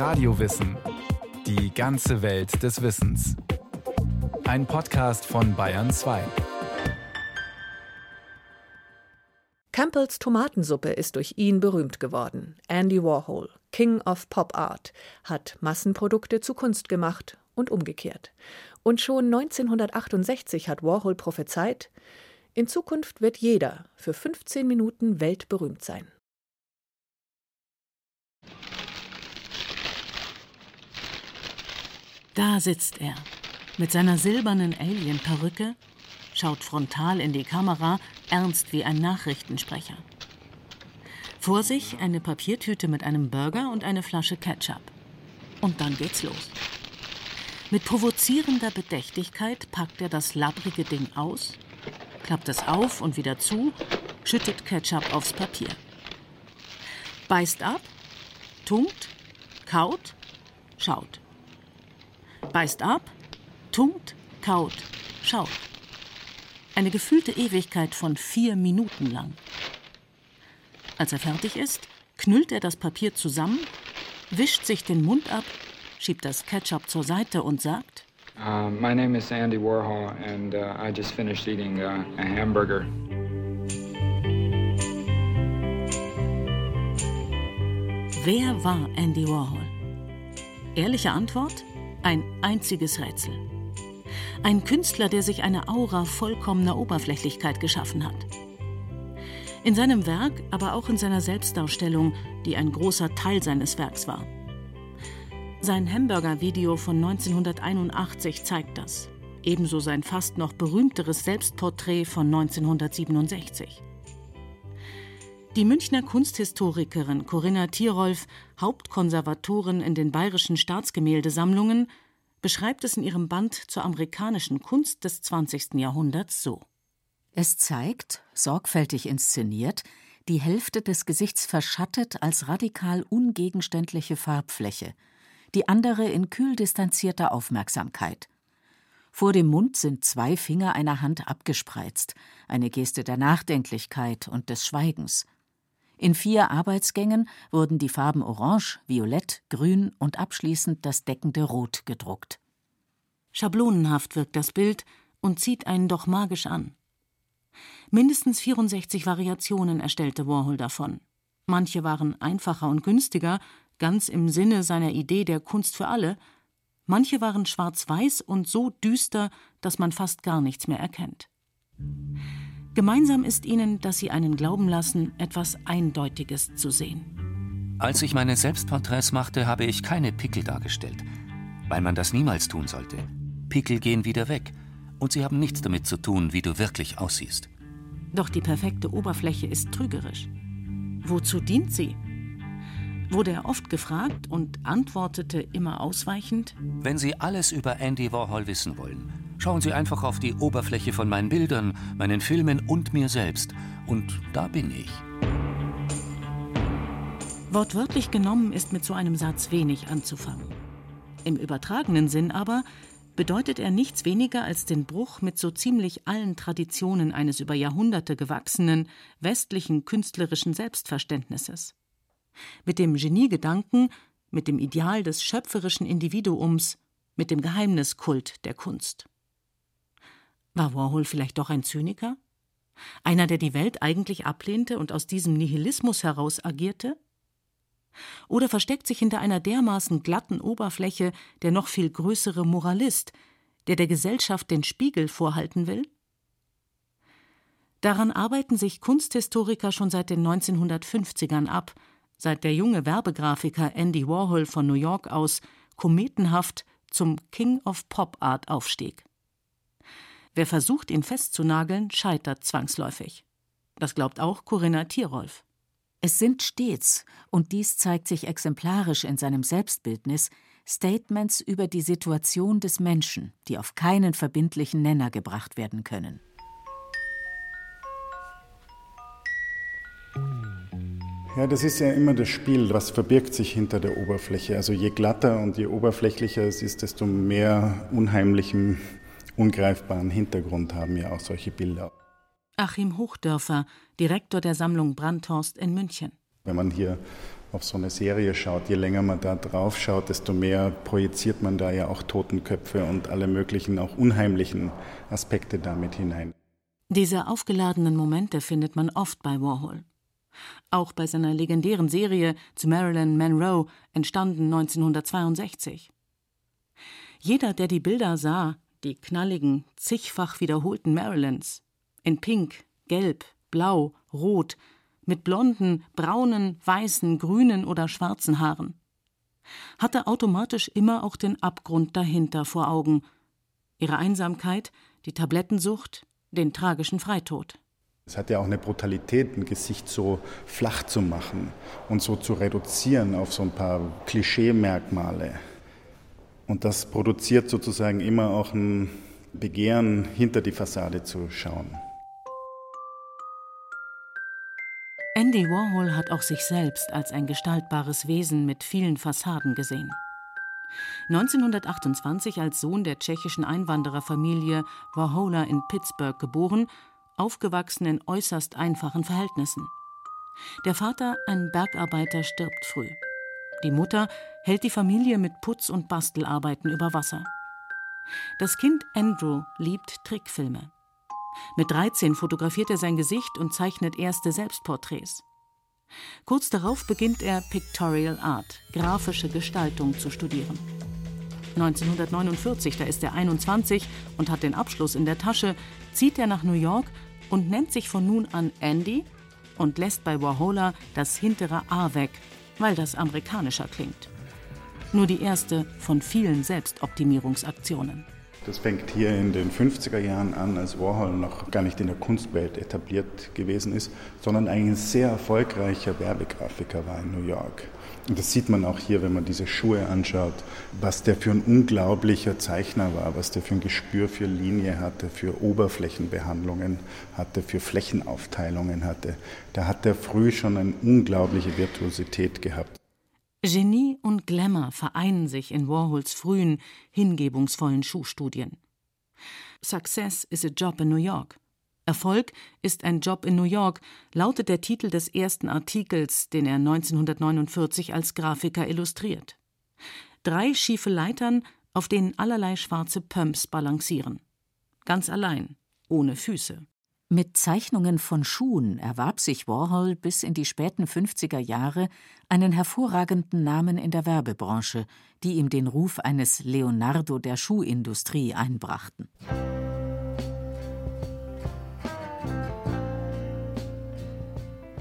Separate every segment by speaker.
Speaker 1: Radiowissen. Die ganze Welt des Wissens. Ein Podcast von Bayern 2.
Speaker 2: Campbells Tomatensuppe ist durch ihn berühmt geworden. Andy Warhol, King of Pop Art, hat Massenprodukte zu Kunst gemacht und umgekehrt. Und schon 1968 hat Warhol prophezeit, in Zukunft wird jeder für 15 Minuten weltberühmt sein.
Speaker 3: Da sitzt er mit seiner silbernen Alien-Perücke, schaut frontal in die Kamera, ernst wie ein Nachrichtensprecher. Vor sich eine Papiertüte mit einem Burger und eine Flasche Ketchup. Und dann geht's los. Mit provozierender Bedächtigkeit packt er das labbrige Ding aus, klappt es auf und wieder zu, schüttet Ketchup aufs Papier. Beißt ab, tunkt, kaut, schaut. Beißt ab, tunkt, kaut, schaut. Eine gefühlte Ewigkeit von vier Minuten lang. Als er fertig ist, knüllt er das Papier zusammen, wischt sich den Mund ab, schiebt das Ketchup zur Seite und sagt:
Speaker 4: uh, My name is Andy Warhol and uh, I just finished eating uh, a hamburger.
Speaker 3: Wer war Andy Warhol? Ehrliche Antwort? Ein einziges Rätsel. Ein Künstler, der sich eine Aura vollkommener Oberflächlichkeit geschaffen hat. In seinem Werk, aber auch in seiner Selbstdarstellung, die ein großer Teil seines Werks war. Sein Hamburger-Video von 1981 zeigt das. Ebenso sein fast noch berühmteres Selbstporträt von 1967. Die Münchner Kunsthistorikerin Corinna Thierolf, Hauptkonservatorin in den bayerischen Staatsgemäldesammlungen, beschreibt es in ihrem Band zur amerikanischen Kunst des 20. Jahrhunderts so.
Speaker 5: Es zeigt, sorgfältig inszeniert, die Hälfte des Gesichts verschattet als radikal ungegenständliche Farbfläche, die andere in kühl distanzierter Aufmerksamkeit. Vor dem Mund sind zwei Finger einer Hand abgespreizt, eine Geste der Nachdenklichkeit und des Schweigens. In vier Arbeitsgängen wurden die Farben Orange, Violett, Grün und abschließend das deckende Rot gedruckt.
Speaker 3: Schablonenhaft wirkt das Bild und zieht einen doch magisch an. Mindestens 64 Variationen erstellte Warhol davon. Manche waren einfacher und günstiger, ganz im Sinne seiner Idee der Kunst für alle, manche waren schwarz-weiß und so düster, dass man fast gar nichts mehr erkennt. Gemeinsam ist ihnen, dass sie einen glauben lassen, etwas Eindeutiges zu sehen.
Speaker 6: Als ich meine Selbstporträts machte, habe ich keine Pickel dargestellt, weil man das niemals tun sollte. Pickel gehen wieder weg und sie haben nichts damit zu tun, wie du wirklich aussiehst.
Speaker 3: Doch die perfekte Oberfläche ist trügerisch. Wozu dient sie? Wurde er oft gefragt und antwortete immer ausweichend?
Speaker 6: Wenn Sie alles über Andy Warhol wissen wollen, Schauen Sie einfach auf die Oberfläche von meinen Bildern, meinen Filmen und mir selbst. Und da bin ich.
Speaker 3: Wortwörtlich genommen ist mit so einem Satz wenig anzufangen. Im übertragenen Sinn aber bedeutet er nichts weniger als den Bruch mit so ziemlich allen Traditionen eines über Jahrhunderte gewachsenen westlichen künstlerischen Selbstverständnisses. Mit dem Geniegedanken, mit dem Ideal des schöpferischen Individuums, mit dem Geheimniskult der Kunst. War Warhol vielleicht doch ein Zyniker? Einer, der die Welt eigentlich ablehnte und aus diesem Nihilismus heraus agierte? Oder versteckt sich hinter einer dermaßen glatten Oberfläche der noch viel größere Moralist, der der Gesellschaft den Spiegel vorhalten will? Daran arbeiten sich Kunsthistoriker schon seit den 1950ern ab, seit der junge Werbegrafiker Andy Warhol von New York aus kometenhaft zum King of Pop Art aufstieg. Wer versucht, ihn festzunageln, scheitert zwangsläufig. Das glaubt auch Corinna Tierolf.
Speaker 5: Es sind stets, und dies zeigt sich exemplarisch in seinem Selbstbildnis, Statements über die Situation des Menschen, die auf keinen verbindlichen Nenner gebracht werden können.
Speaker 7: Ja, das ist ja immer das Spiel, was verbirgt sich hinter der Oberfläche. Also je glatter und je oberflächlicher es ist, desto mehr unheimlichem ungreifbaren Hintergrund haben ja auch solche Bilder.
Speaker 3: Achim Hochdörfer, Direktor der Sammlung Brandhorst in München.
Speaker 7: Wenn man hier auf so eine Serie schaut, je länger man da drauf schaut, desto mehr projiziert man da ja auch Totenköpfe und alle möglichen auch unheimlichen Aspekte damit hinein.
Speaker 3: Diese aufgeladenen Momente findet man oft bei Warhol. Auch bei seiner legendären Serie zu Marilyn Monroe, entstanden 1962. Jeder, der die Bilder sah, die knalligen, zigfach wiederholten Marilyns, in Pink, Gelb, Blau, Rot, mit blonden, braunen, weißen, grünen oder schwarzen Haaren, hatte automatisch immer auch den Abgrund dahinter vor Augen, ihre Einsamkeit, die Tablettensucht, den tragischen Freitod.
Speaker 7: Es hat ja auch eine Brutalität, ein Gesicht so flach zu machen und so zu reduzieren auf so ein paar Klischeemerkmale. Und das produziert sozusagen immer auch ein Begehren, hinter die Fassade zu schauen.
Speaker 3: Andy Warhol hat auch sich selbst als ein gestaltbares Wesen mit vielen Fassaden gesehen. 1928 als Sohn der tschechischen Einwandererfamilie Warhola in Pittsburgh geboren, aufgewachsen in äußerst einfachen Verhältnissen. Der Vater, ein Bergarbeiter, stirbt früh. Die Mutter hält die Familie mit Putz- und Bastelarbeiten über Wasser. Das Kind Andrew liebt Trickfilme. Mit 13 fotografiert er sein Gesicht und zeichnet erste Selbstporträts. Kurz darauf beginnt er Pictorial Art, grafische Gestaltung zu studieren. 1949, da ist er 21 und hat den Abschluss in der Tasche, zieht er nach New York und nennt sich von nun an Andy und lässt bei Warhola das hintere A weg, weil das amerikanischer klingt. Nur die erste von vielen Selbstoptimierungsaktionen.
Speaker 7: Das fängt hier in den 50er Jahren an, als Warhol noch gar nicht in der Kunstwelt etabliert gewesen ist, sondern ein sehr erfolgreicher Werbegrafiker war in New York. Und das sieht man auch hier, wenn man diese Schuhe anschaut, was der für ein unglaublicher Zeichner war, was der für ein Gespür für Linie hatte, für Oberflächenbehandlungen hatte, für Flächenaufteilungen hatte. Da hat er früh schon eine unglaubliche Virtuosität gehabt.
Speaker 3: Genie und Glamour vereinen sich in Warhols frühen, hingebungsvollen Schuhstudien. Success is a Job in New York. Erfolg ist ein Job in New York, lautet der Titel des ersten Artikels, den er 1949 als Grafiker illustriert. Drei schiefe Leitern, auf denen allerlei schwarze Pumps balancieren. Ganz allein, ohne Füße.
Speaker 5: Mit Zeichnungen von Schuhen erwarb sich Warhol bis in die späten 50er Jahre einen hervorragenden Namen in der Werbebranche, die ihm den Ruf eines Leonardo der Schuhindustrie einbrachten.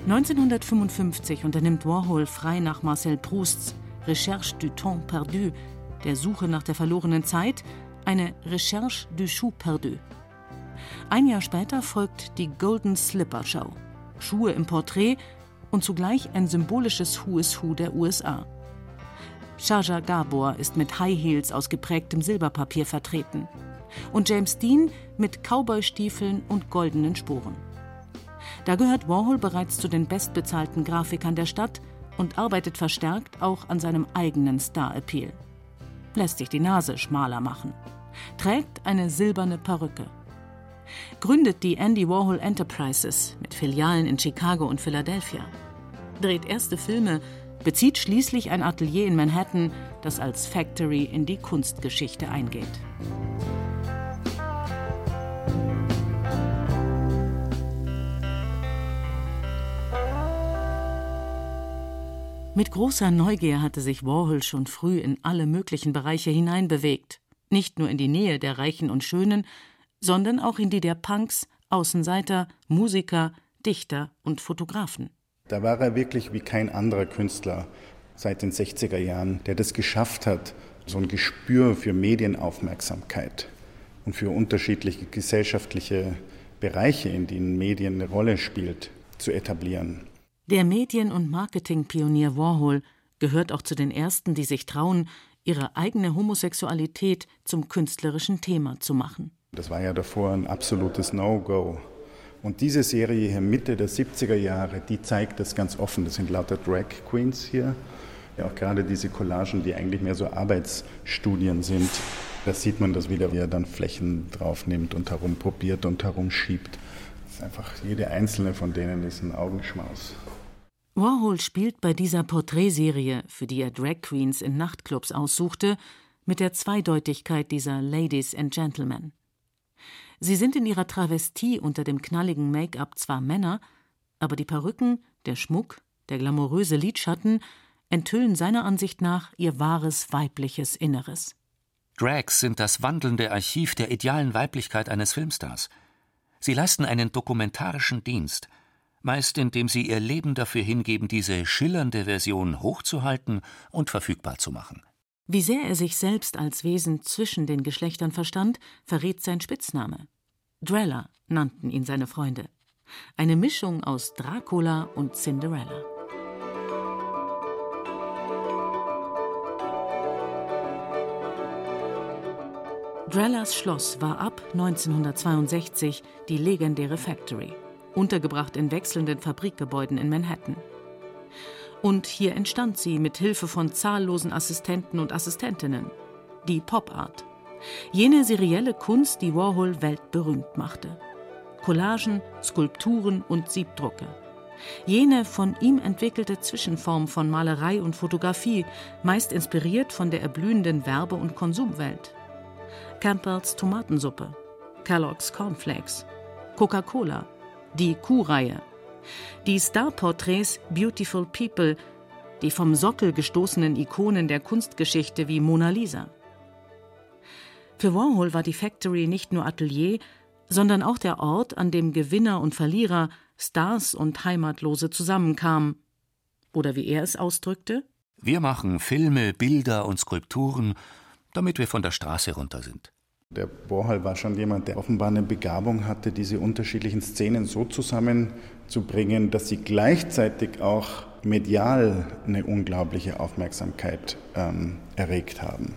Speaker 3: (1955) unternimmt Warhol frei nach Marcel Prousts Recherche du temps perdu, der Suche nach der verlorenen Zeit, eine Recherche du Chou perdu ein Jahr später folgt die Golden Slipper Show. Schuhe im Porträt und zugleich ein symbolisches Who is Who der USA. Shaja Gabor ist mit High Heels aus geprägtem Silberpapier vertreten und James Dean mit Cowboystiefeln und goldenen Sporen. Da gehört Warhol bereits zu den bestbezahlten Grafikern der Stadt und arbeitet verstärkt auch an seinem eigenen Star-Appeal. Lässt sich die Nase schmaler machen, trägt eine silberne Perücke gründet die Andy Warhol Enterprises mit Filialen in Chicago und Philadelphia, dreht erste Filme, bezieht schließlich ein Atelier in Manhattan, das als Factory in die Kunstgeschichte eingeht. Mit großer Neugier hatte sich Warhol schon früh in alle möglichen Bereiche hineinbewegt, nicht nur in die Nähe der Reichen und Schönen, sondern auch in die der Punks, Außenseiter, Musiker, Dichter und Fotografen.
Speaker 7: Da war er wirklich wie kein anderer Künstler seit den 60er Jahren, der das geschafft hat, so ein Gespür für Medienaufmerksamkeit und für unterschiedliche gesellschaftliche Bereiche, in denen Medien eine Rolle spielt, zu etablieren.
Speaker 3: Der Medien- und Marketingpionier Warhol gehört auch zu den ersten, die sich trauen, ihre eigene Homosexualität zum künstlerischen Thema zu machen.
Speaker 7: Das war ja davor ein absolutes No-Go. Und diese Serie hier Mitte der 70er Jahre, die zeigt das ganz offen. Das sind lauter Drag Queens hier. Ja, auch gerade diese Collagen, die eigentlich mehr so Arbeitsstudien sind. Da sieht man das wieder, wie er dann Flächen draufnimmt und herumprobiert und herumschiebt. Das ist einfach, jede einzelne von denen ist ein Augenschmaus.
Speaker 3: Warhol spielt bei dieser Porträtserie, für die er Drag Queens in Nachtclubs aussuchte, mit der Zweideutigkeit dieser Ladies and Gentlemen. Sie sind in ihrer Travestie unter dem knalligen Make-up zwar Männer, aber die Perücken, der Schmuck, der glamouröse Lidschatten enthüllen seiner Ansicht nach ihr wahres weibliches Inneres.
Speaker 6: Drags sind das wandelnde Archiv der idealen Weiblichkeit eines Filmstars. Sie leisten einen dokumentarischen Dienst, meist indem sie ihr Leben dafür hingeben, diese schillernde Version hochzuhalten und verfügbar zu machen.
Speaker 3: Wie sehr er sich selbst als Wesen zwischen den Geschlechtern verstand, verrät sein Spitzname. Drella nannten ihn seine Freunde. Eine Mischung aus Dracula und Cinderella. Drellas Schloss war ab 1962 die legendäre Factory, untergebracht in wechselnden Fabrikgebäuden in Manhattan. Und hier entstand sie mit Hilfe von zahllosen Assistenten und Assistentinnen, die Pop Art, jene serielle Kunst, die Warhol weltberühmt machte. Collagen, Skulpturen und Siebdrucke. Jene von ihm entwickelte Zwischenform von Malerei und Fotografie, meist inspiriert von der erblühenden Werbe- und Konsumwelt. Campbells Tomatensuppe, Kellogg's Cornflakes, Coca-Cola, die Kuhreihe, die Starporträts Beautiful People, die vom Sockel gestoßenen Ikonen der Kunstgeschichte wie Mona Lisa. Für Warhol war die Factory nicht nur Atelier, sondern auch der Ort, an dem Gewinner und Verlierer, Stars und Heimatlose zusammenkamen. Oder wie er es ausdrückte:
Speaker 6: Wir machen Filme, Bilder und Skulpturen damit wir von der Straße runter sind.
Speaker 7: Der Warhol war schon jemand, der offenbar eine Begabung hatte, diese unterschiedlichen Szenen so zusammenzubringen, dass sie gleichzeitig auch medial eine unglaubliche Aufmerksamkeit ähm, erregt haben.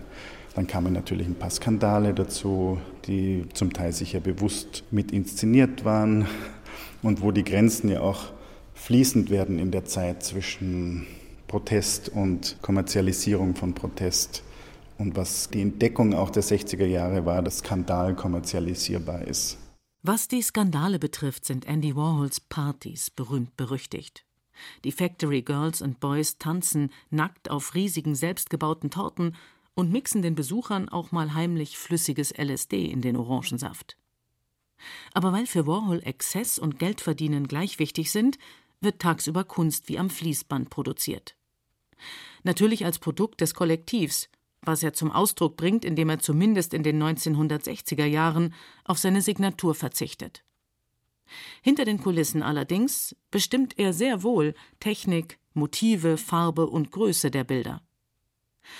Speaker 7: Dann kamen natürlich ein paar Skandale dazu, die zum Teil sicher bewusst mit inszeniert waren und wo die Grenzen ja auch fließend werden in der Zeit zwischen Protest und Kommerzialisierung von Protest und was die Entdeckung auch der 60er Jahre war, dass Skandal kommerzialisierbar ist.
Speaker 3: Was die Skandale betrifft, sind Andy Warhols Partys berühmt berüchtigt. Die Factory Girls and Boys tanzen nackt auf riesigen selbstgebauten Torten und mixen den Besuchern auch mal heimlich flüssiges LSD in den Orangensaft. Aber weil für Warhol Exzess und Geldverdienen gleich wichtig sind, wird tagsüber Kunst wie am Fließband produziert. Natürlich als Produkt des Kollektivs was er zum Ausdruck bringt, indem er zumindest in den 1960er Jahren auf seine Signatur verzichtet. Hinter den Kulissen allerdings bestimmt er sehr wohl Technik, Motive, Farbe und Größe der Bilder.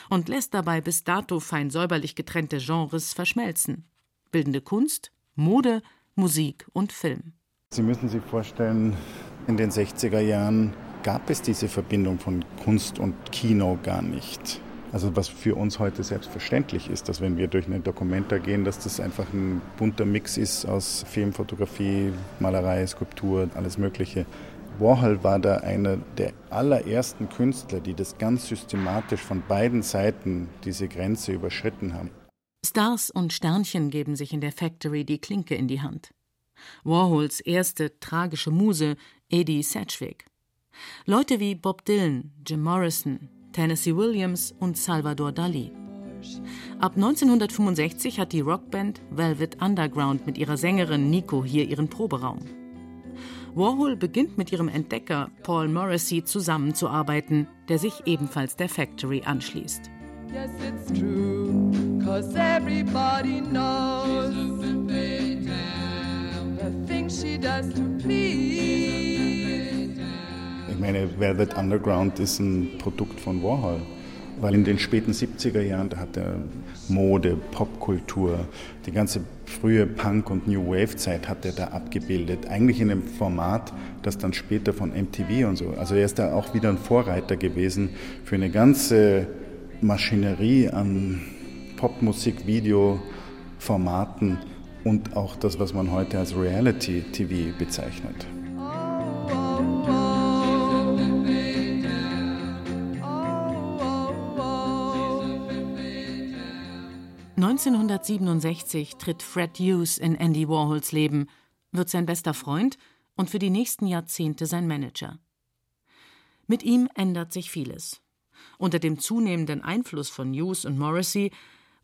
Speaker 3: Und lässt dabei bis dato fein säuberlich getrennte Genres verschmelzen. Bildende Kunst, Mode, Musik und Film.
Speaker 7: Sie müssen sich vorstellen, in den 60er Jahren gab es diese Verbindung von Kunst und Kino gar nicht. Also was für uns heute selbstverständlich ist, dass wenn wir durch eine Dokumenta gehen, dass das einfach ein bunter Mix ist aus Film, Fotografie, Malerei, Skulptur, alles Mögliche. Warhol war da einer der allerersten Künstler, die das ganz systematisch von beiden Seiten diese Grenze überschritten haben.
Speaker 3: Stars und Sternchen geben sich in der Factory die Klinke in die Hand. Warhols erste tragische Muse, Eddie Sedgwick. Leute wie Bob Dylan, Jim Morrison, Tennessee Williams und Salvador Dali. Ab 1965 hat die Rockband Velvet Underground mit ihrer Sängerin Nico hier ihren Proberaum. Warhol beginnt mit ihrem Entdecker Paul Morrissey zusammenzuarbeiten, der sich ebenfalls der Factory anschließt. Yes, it's true, cause everybody knows the things she does to please
Speaker 7: meine, Velvet Underground ist ein Produkt von Warhol. Weil in den späten 70er Jahren, da hat er Mode, Popkultur, die ganze frühe Punk- und New Wave-Zeit hat er da abgebildet. Eigentlich in einem Format, das dann später von MTV und so. Also er ist da auch wieder ein Vorreiter gewesen für eine ganze Maschinerie an Popmusik, Video, Formaten und auch das, was man heute als Reality-TV bezeichnet.
Speaker 3: 1967 tritt Fred Hughes in Andy Warhols Leben, wird sein bester Freund und für die nächsten Jahrzehnte sein Manager. Mit ihm ändert sich vieles. Unter dem zunehmenden Einfluss von Hughes und Morrissey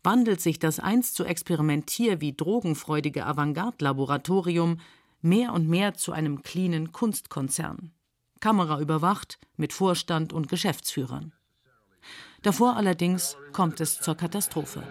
Speaker 3: wandelt sich das einst so experimentier- wie drogenfreudige Avantgarde-Laboratorium mehr und mehr zu einem cleanen Kunstkonzern. Kamera überwacht, mit Vorstand und Geschäftsführern. Davor allerdings kommt es zur Katastrophe.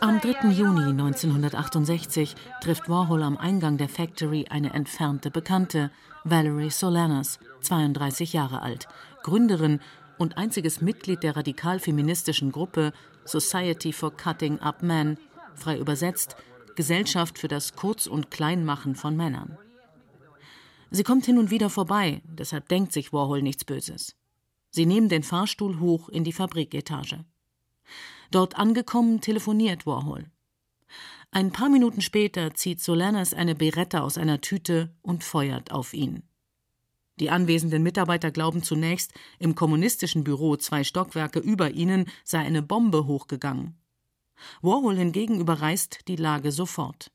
Speaker 3: Am 3. Juni 1968 trifft Warhol am Eingang der Factory eine entfernte Bekannte, Valerie Solanas, 32 Jahre alt, Gründerin und einziges Mitglied der radikal-feministischen Gruppe Society for Cutting Up Men, frei übersetzt Gesellschaft für das Kurz- und Kleinmachen von Männern. Sie kommt hin und wieder vorbei, deshalb denkt sich Warhol nichts Böses. Sie nehmen den Fahrstuhl hoch in die Fabriketage. Dort angekommen telefoniert Warhol. Ein paar Minuten später zieht Solanas eine Beretta aus einer Tüte und feuert auf ihn. Die anwesenden Mitarbeiter glauben zunächst, im kommunistischen Büro zwei Stockwerke über ihnen sei eine Bombe hochgegangen. Warhol hingegen überreißt die Lage sofort.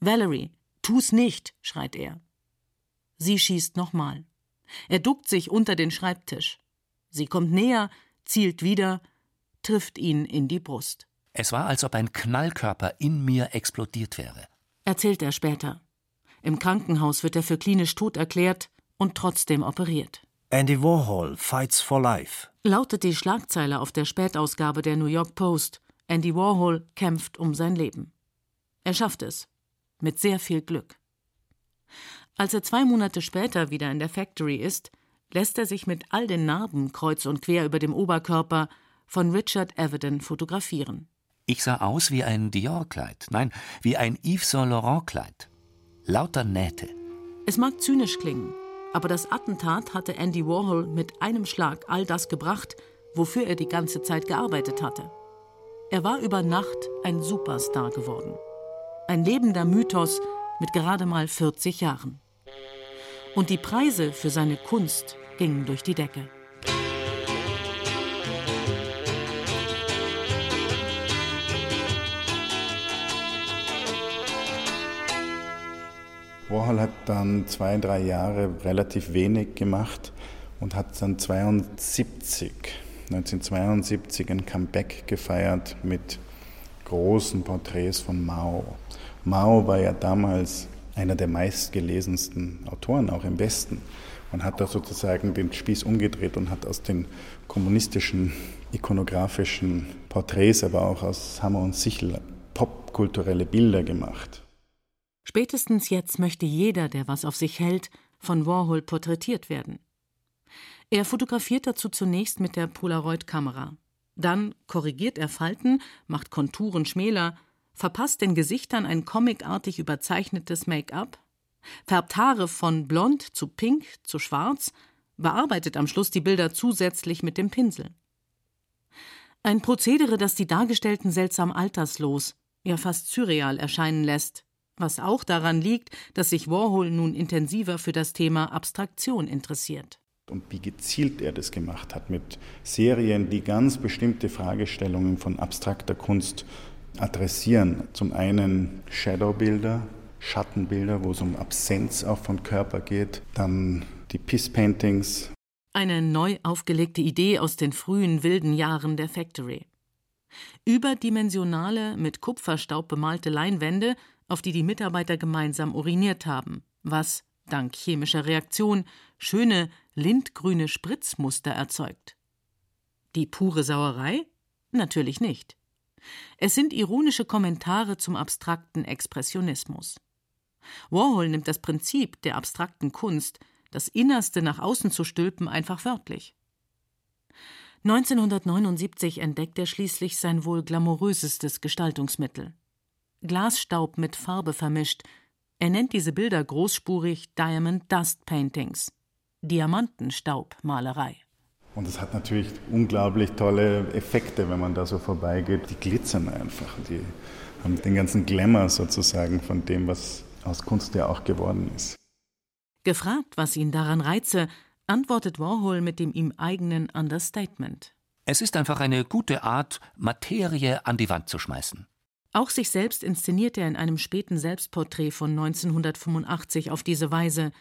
Speaker 3: Valerie, tu's nicht, schreit er. Sie schießt nochmal. Er duckt sich unter den Schreibtisch. Sie kommt näher, zielt wieder, trifft ihn in die Brust.
Speaker 6: Es war, als ob ein Knallkörper in mir explodiert wäre.
Speaker 3: Erzählt er später. Im Krankenhaus wird er für klinisch tot erklärt und trotzdem operiert.
Speaker 8: Andy Warhol fights for life.
Speaker 3: Lautet die Schlagzeile auf der Spätausgabe der New York Post. Andy Warhol kämpft um sein Leben. Er schafft es. Mit sehr viel Glück. Als er zwei Monate später wieder in der Factory ist, lässt er sich mit all den Narben kreuz und quer über dem Oberkörper von Richard Avedon fotografieren.
Speaker 6: Ich sah aus wie ein Dior-Kleid, nein, wie ein Yves Saint Laurent-Kleid. Lauter Nähte.
Speaker 3: Es mag zynisch klingen, aber das Attentat hatte Andy Warhol mit einem Schlag all das gebracht, wofür er die ganze Zeit gearbeitet hatte. Er war über Nacht ein Superstar geworden. Ein lebender Mythos mit gerade mal 40 Jahren. Und die Preise für seine Kunst gingen durch die Decke.
Speaker 7: Warhol hat dann zwei, drei Jahre relativ wenig gemacht und hat dann 72 1972 ein Comeback gefeiert mit großen Porträts von Mao. Mao war ja damals einer der meistgelesensten Autoren, auch im Westen. Man hat da sozusagen den Spieß umgedreht und hat aus den kommunistischen, ikonografischen Porträts, aber auch aus Hammer und Sichel popkulturelle Bilder gemacht.
Speaker 3: Spätestens jetzt möchte jeder, der was auf sich hält, von Warhol porträtiert werden. Er fotografiert dazu zunächst mit der Polaroid-Kamera. Dann korrigiert er Falten, macht Konturen schmäler, verpasst den Gesichtern ein comicartig überzeichnetes Make-up, färbt Haare von blond zu pink zu schwarz, bearbeitet am Schluss die Bilder zusätzlich mit dem Pinsel. Ein Prozedere, das die Dargestellten seltsam alterslos, ja fast surreal erscheinen lässt, was auch daran liegt, dass sich Warhol nun intensiver für das Thema Abstraktion interessiert
Speaker 7: und wie gezielt er das gemacht hat mit Serien, die ganz bestimmte Fragestellungen von abstrakter Kunst adressieren. Zum einen Shadowbilder, Schattenbilder, wo es um Absenz auch von Körper geht, dann die Piss Paintings.
Speaker 3: Eine neu aufgelegte Idee aus den frühen wilden Jahren der Factory. Überdimensionale, mit Kupferstaub bemalte Leinwände, auf die die Mitarbeiter gemeinsam uriniert haben, was, dank chemischer Reaktion, schöne, lindgrüne Spritzmuster erzeugt. Die pure Sauerei? Natürlich nicht. Es sind ironische Kommentare zum abstrakten Expressionismus. Warhol nimmt das Prinzip der abstrakten Kunst, das Innerste nach außen zu stülpen, einfach wörtlich. 1979 entdeckt er schließlich sein wohl glamourösestes Gestaltungsmittel. Glasstaub mit Farbe vermischt. Er nennt diese Bilder großspurig Diamond Dust Paintings. Diamantenstaubmalerei.
Speaker 7: Und es hat natürlich unglaublich tolle Effekte, wenn man da so vorbeigeht. Die glitzern einfach. Die haben den ganzen Glamour sozusagen von dem, was aus Kunst ja auch geworden ist.
Speaker 3: Gefragt, was ihn daran reize, antwortet Warhol mit dem ihm eigenen Understatement.
Speaker 6: Es ist einfach eine gute Art, Materie an die Wand zu schmeißen.
Speaker 3: Auch sich selbst inszeniert er in einem späten Selbstporträt von 1985 auf diese Weise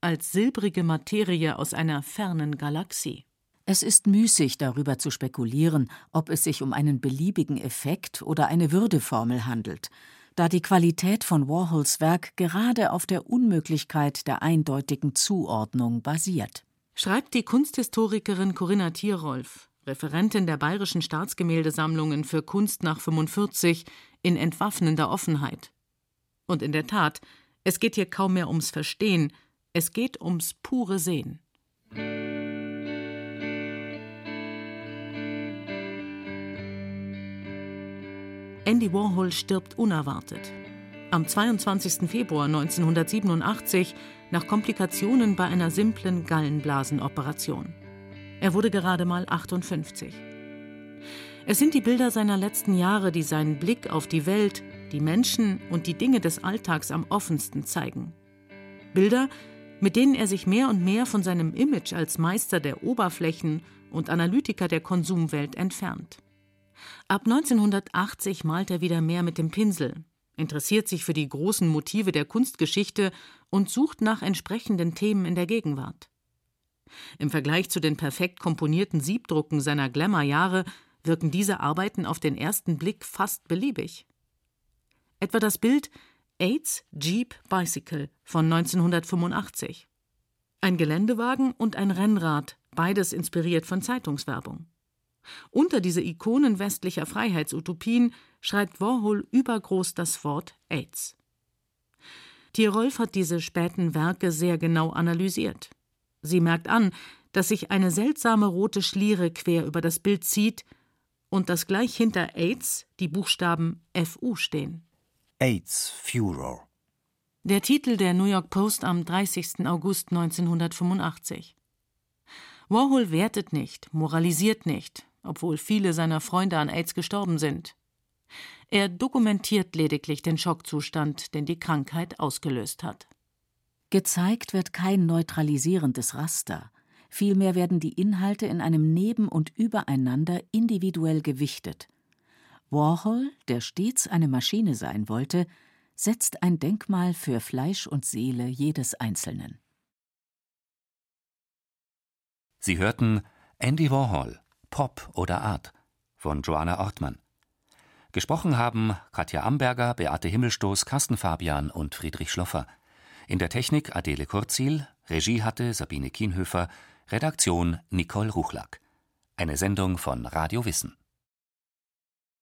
Speaker 3: als silbrige Materie aus einer fernen Galaxie.
Speaker 5: Es ist müßig, darüber zu spekulieren, ob es sich um einen beliebigen Effekt oder eine Würdeformel handelt, da die Qualität von Warhols Werk gerade auf der Unmöglichkeit der eindeutigen Zuordnung basiert.
Speaker 3: Schreibt die Kunsthistorikerin Corinna Thierolf, Referentin der Bayerischen Staatsgemäldesammlungen für Kunst nach 45, in entwaffnender Offenheit. Und in der Tat, es geht hier kaum mehr ums Verstehen, es geht ums pure Sehen. Andy Warhol stirbt unerwartet. Am 22. Februar 1987 nach Komplikationen bei einer simplen Gallenblasenoperation. Er wurde gerade mal 58. Es sind die Bilder seiner letzten Jahre, die seinen Blick auf die Welt, die Menschen und die Dinge des Alltags am offensten zeigen. Bilder, mit denen er sich mehr und mehr von seinem Image als Meister der Oberflächen und Analytiker der Konsumwelt entfernt. Ab 1980 malt er wieder mehr mit dem Pinsel, interessiert sich für die großen Motive der Kunstgeschichte und sucht nach entsprechenden Themen in der Gegenwart. Im Vergleich zu den perfekt komponierten Siebdrucken seiner Glamour-Jahre wirken diese Arbeiten auf den ersten Blick fast beliebig. Etwa das Bild AIDS Jeep Bicycle von 1985. Ein Geländewagen und ein Rennrad, beides inspiriert von Zeitungswerbung. Unter diese Ikonen westlicher Freiheitsutopien schreibt Warhol übergroß das Wort AIDS. Tirolf hat diese späten Werke sehr genau analysiert. Sie merkt an, dass sich eine seltsame rote Schliere quer über das Bild zieht und dass gleich hinter AIDS die Buchstaben FU stehen.
Speaker 8: AIDS Furor.
Speaker 3: Der Titel der New York Post am 30. August 1985. Warhol wertet nicht, moralisiert nicht, obwohl viele seiner Freunde an AIDS gestorben sind. Er dokumentiert lediglich den Schockzustand, den die Krankheit ausgelöst hat.
Speaker 5: Gezeigt wird kein neutralisierendes Raster, vielmehr werden die Inhalte in einem Neben und Übereinander individuell gewichtet. Warhol, der stets eine Maschine sein wollte, setzt ein Denkmal für Fleisch und Seele jedes Einzelnen.
Speaker 6: Sie hörten Andy Warhol Pop oder Art von Joanna Ortmann. Gesprochen haben Katja Amberger, Beate Himmelstoß, Carsten Fabian und Friedrich Schloffer. In der Technik Adele Kurzil, Regie hatte Sabine Kienhöfer, Redaktion Nicole Ruchlack. Eine Sendung von Radio Wissen.